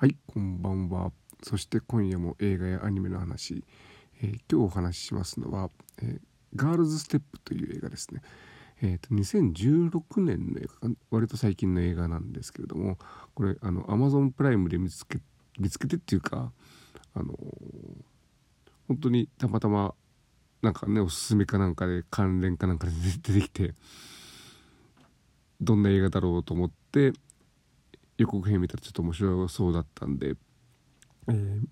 はいこんばんは。そして今夜も映画やアニメの話、えー、今日お話ししますのは、えー、ガールズステップという映画ですね。えーと、2016年の映画割と最近の映画なんですけれどもこれあの Amazon プライムで見つけ見つけてっていうかあのー、本当にたまたまなんかねおすすめかなんかで関連かなんかで出てきてどんな映画だろうと思って予告編見たらちょっと面白そうだったんで、えー、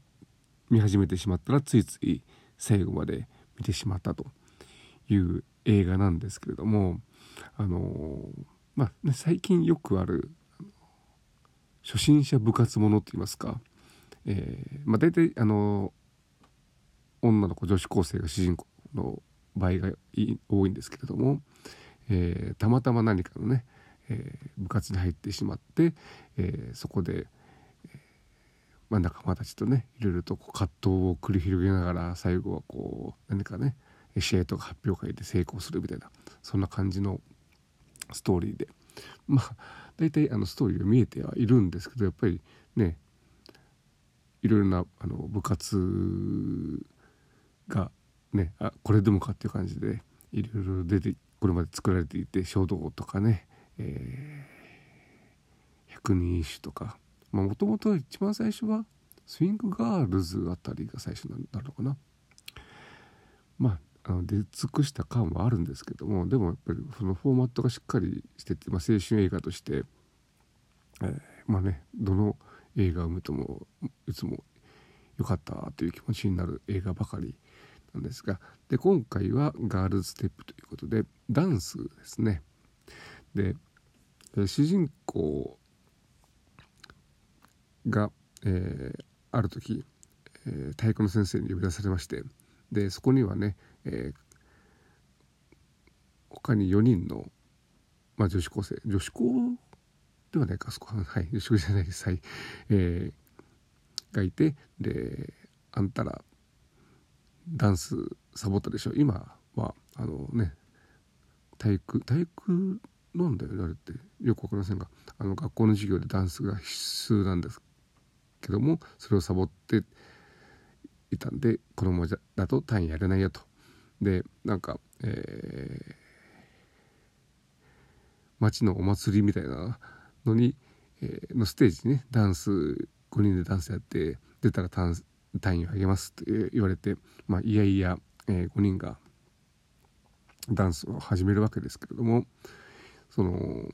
見始めてしまったらついつい最後まで見てしまったという映画なんですけれどもあのー、まあ、ね、最近よくある初心者部活ものって言いますか、えー、まあ、大体あの、女の子女子高生が主人公の場合が多いんですけれども、えたまたま何かのねえー、部活に入ってしまって、えー、そこで、えーまあ、仲間たちとねいろいろとこう葛藤を繰り広げながら最後はこう何かね試合とか発表会で成功するみたいなそんな感じのストーリーで。まあ大体あのストーリーが見えてはいるんですけどやっぱりねいろいろなあの部活がねあこれでもかっていう感じでいろいろ出てこれまで作られていて書道とかねえー、百人一首とかもともと一番最初はスイングガールズあたりが最初になるのかな。まああの出尽くした感はあるんですけどもでもやっぱりそのフォーマットがしっかりしてて、まあ、青春映画として、えー、まあねどの映画を見てもいつも良かったという気持ちになる映画ばかりなんですがで今回はガールズステップということでダンスですね。でえ主人公が、えー、ある時、えー、体育の先生に呼び出されましてでそこにはね、えー、他に4人の、まあ、女子高生女子高ではないかそこはい女子高じゃないです。はい、えー、がいてであんたらダンスサボったでしょ。今はあのね体育体育なんだよあれってよく分かりませんがあの学校の授業でダンスが必須なんですけどもそれをサボっていたんでこのままだと単位やれないよと。でなんか、えー、町のお祭りみたいなのに、えー、のステージにねダンス5人でダンスやって出たら単位をあげますって言われて、まあ、いやいや、えー、5人がダンスを始めるわけですけれどもその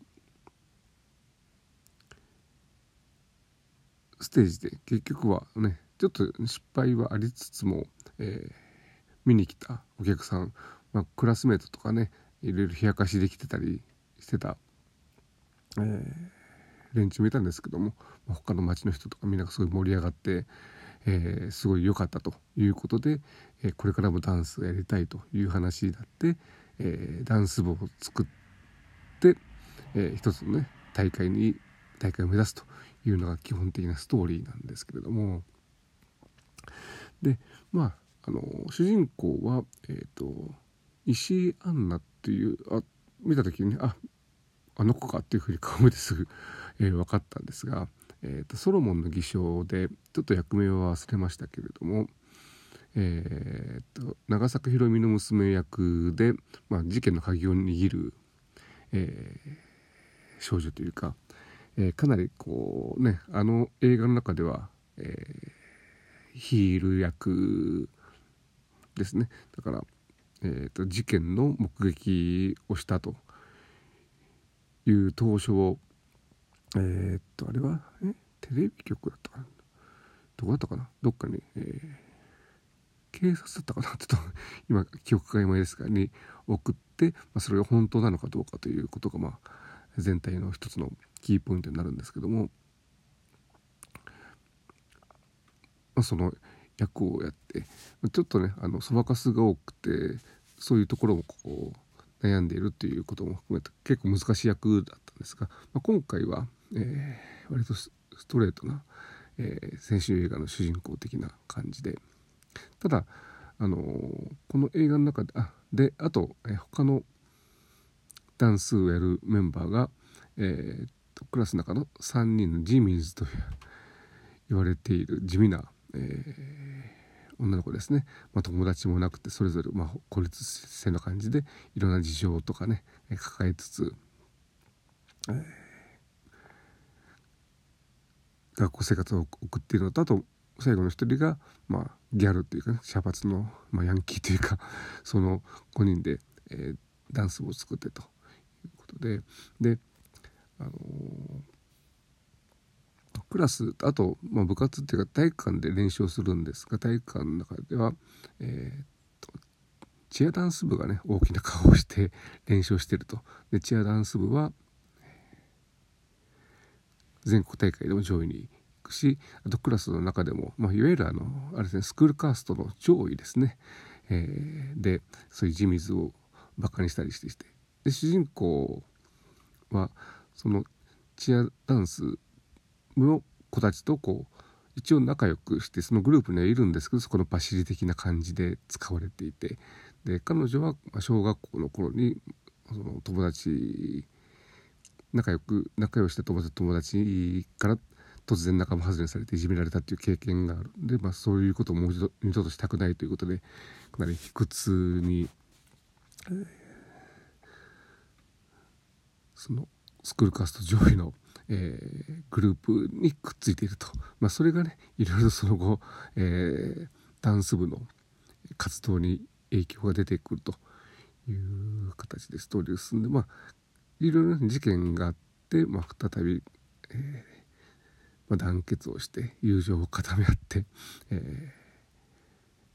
ステージで結局はねちょっと失敗はありつつも、えー、見に来たお客さん、まあ、クラスメートとかねいろいろ冷やかしできてたりしてた、えー、連中見たんですけども他の町の人とかみんながすごい盛り上がって、えー、すごい良かったということで、えこれからもダンスをやりたいという話になって、えダンス部を作って、えー、一つのね大会に大会を目指すというのが基本的なストーリーなんですけれども。でまああの主人公は、えーと、石井アンナっていうあ見た時にねああの子かっていうふうに顔見てすぐ、えー、分かったんですが、えーと、ソロモンの偽証でちょっと役名は忘れましたけれども、えーと長坂ひろみの娘役で、まあ、事件の鍵を握るえー、少女というか、えー、かなりこうねあの映画の中では、えー、ヒール役ですね。だから、えーと、事件の目撃をしたという当初をえー、っとあれはえテレビ局だったかな？どこだったかな？どっかに、えー、警察だったかな？ちょっと今記憶が曖昧ですがに送って、まあ、それが本当なのかどうかということが、まあ、全体の一つのキーポイントになるんですけども、まあ、その役をやってちょっとねあのそばかすが多くてそういうところもこう悩んでいるっていうことも含めて結構難しい役だったんですが、まあ、今回は、えー、割とストレートな、えー、先週映画の主人公的な感じでただあのこの映画の中であであと、え他のダンスをやるメンバーが、えー、クラスの中の3人のジミーズと言われている地味な、えー、女の子ですね、まあ、友達もなくてそれぞれ、まあ、孤立性の感じでいろんな事情とかね抱えつつ、えー、学校生活を送っているのとあと最後の一人が、まあ、ギャルっていうかね茶髪の、まあ、ヤンキーというかその5人で、えー、ダンスを作ってと。ことでで、あの、クラスあと、まあ、部活っていうか体育館で練習をするんですが体育館の中では、えー、チアダンス部がね大きな顔をして練習をしてると。でチアダンス部は全国大会でも上位に行くしあとクラスの中でも、まあ、いわゆるあのあれですねスクールカーストの上位ですね、えー、でそういう地水をバカにしたりしてしてで主人公はそのチアダンスの子たちとこう一応仲良くしてそのグループにはいるんですけどそこのパシリ的な感じで使われていて。で彼女は小学校の頃にその友達仲良く仲良した友達から突然仲間外れされていじめられたっていう経験がある。んで、まあ、そういうことをもう一度二度としたくないということでかなり卑屈に、そのスクールカースト上位の、えー、グループにくっついていると、まあ、それがねいろいろその後、えー、ダンス部の活動に影響が出てくるという形でストーリーを進んでまあいろいろな事件があって、まあ、再び、えーまあ、団結をして友情を固め合って、え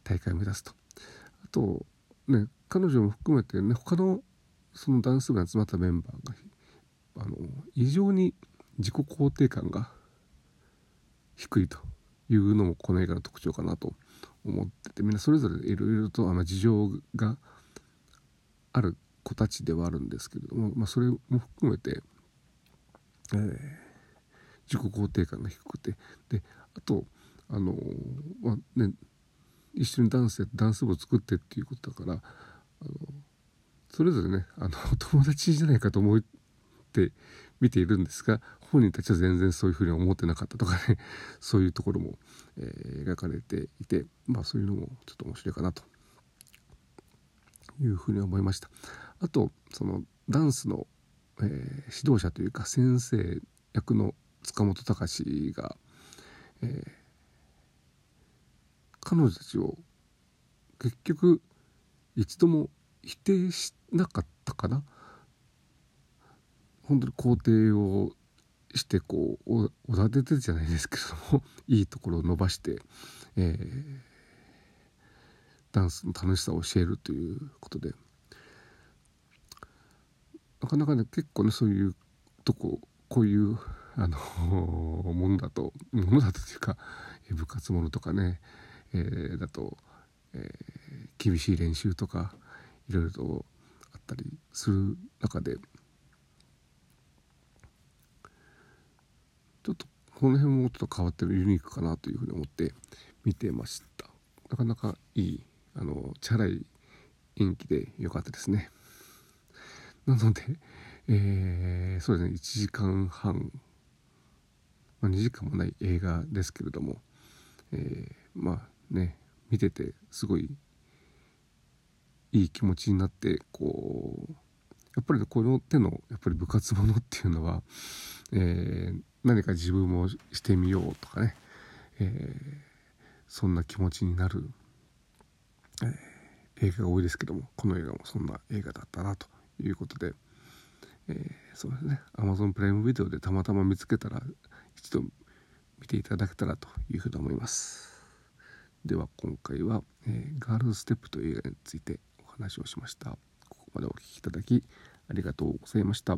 ー、大会を目指すと。あとね彼女も含めてね他のそのダンス部に集まったメンバーがあの異常に自己肯定感が低いというのもこの映画の特徴かなと思っててみんなそれぞれいろいろとあの事情がある子たちではあるんですけれども、まあ、それも含めて、えー自己肯定感が低くてであとあのまあね一緒にダンスやダンス部を作ってっていうことだからあのそれぞれねあの 友達じゃないかと思って見ているんですが本人たちは全然そういうふうに思ってなかったとかね そういうところも、えー、描かれていてまあそういうのもちょっと面白いかなというふうに思いました。あとそのダンスの、えー、指導者というか先生役の塚本隆が、えー、彼女たちを結局一度も否定しなかったかな本当に肯定をしてこうおおだててじゃないですけどもいいところを伸ばして、えー、ダンスの楽しさを教えるということで。なかなかね結構ねそういうとここういうあのものだとものだというか部活ものとかね、えー、だと、えー、厳しい練習とかいろいろとあったりする中でちょっとこの辺もちょっと変わってるユニークかなというふうに思って見てました。なかなかいいあのチャラい演技で良かったですね。なので、えー、そうですね。1時間半。まあ、2時間もない映画ですけれども、えー、まあね見ててすごいいい気持ちになってこうやっぱり、この手のやっぱり部活ものっていうのは、えー、何か自分もしてみようとかね、えー、そんな気持ちになる、えー、映画が多いですけどもこの映画もそんな映画だったなということで、えー、そうですね。Amazon プライムビデオでたまたま見つけたら一度見ていただけたらというふうに思います。では今回は、えー、ガールズステップという映画についてお話をしました。ここまでお聴きいただきありがとうございました。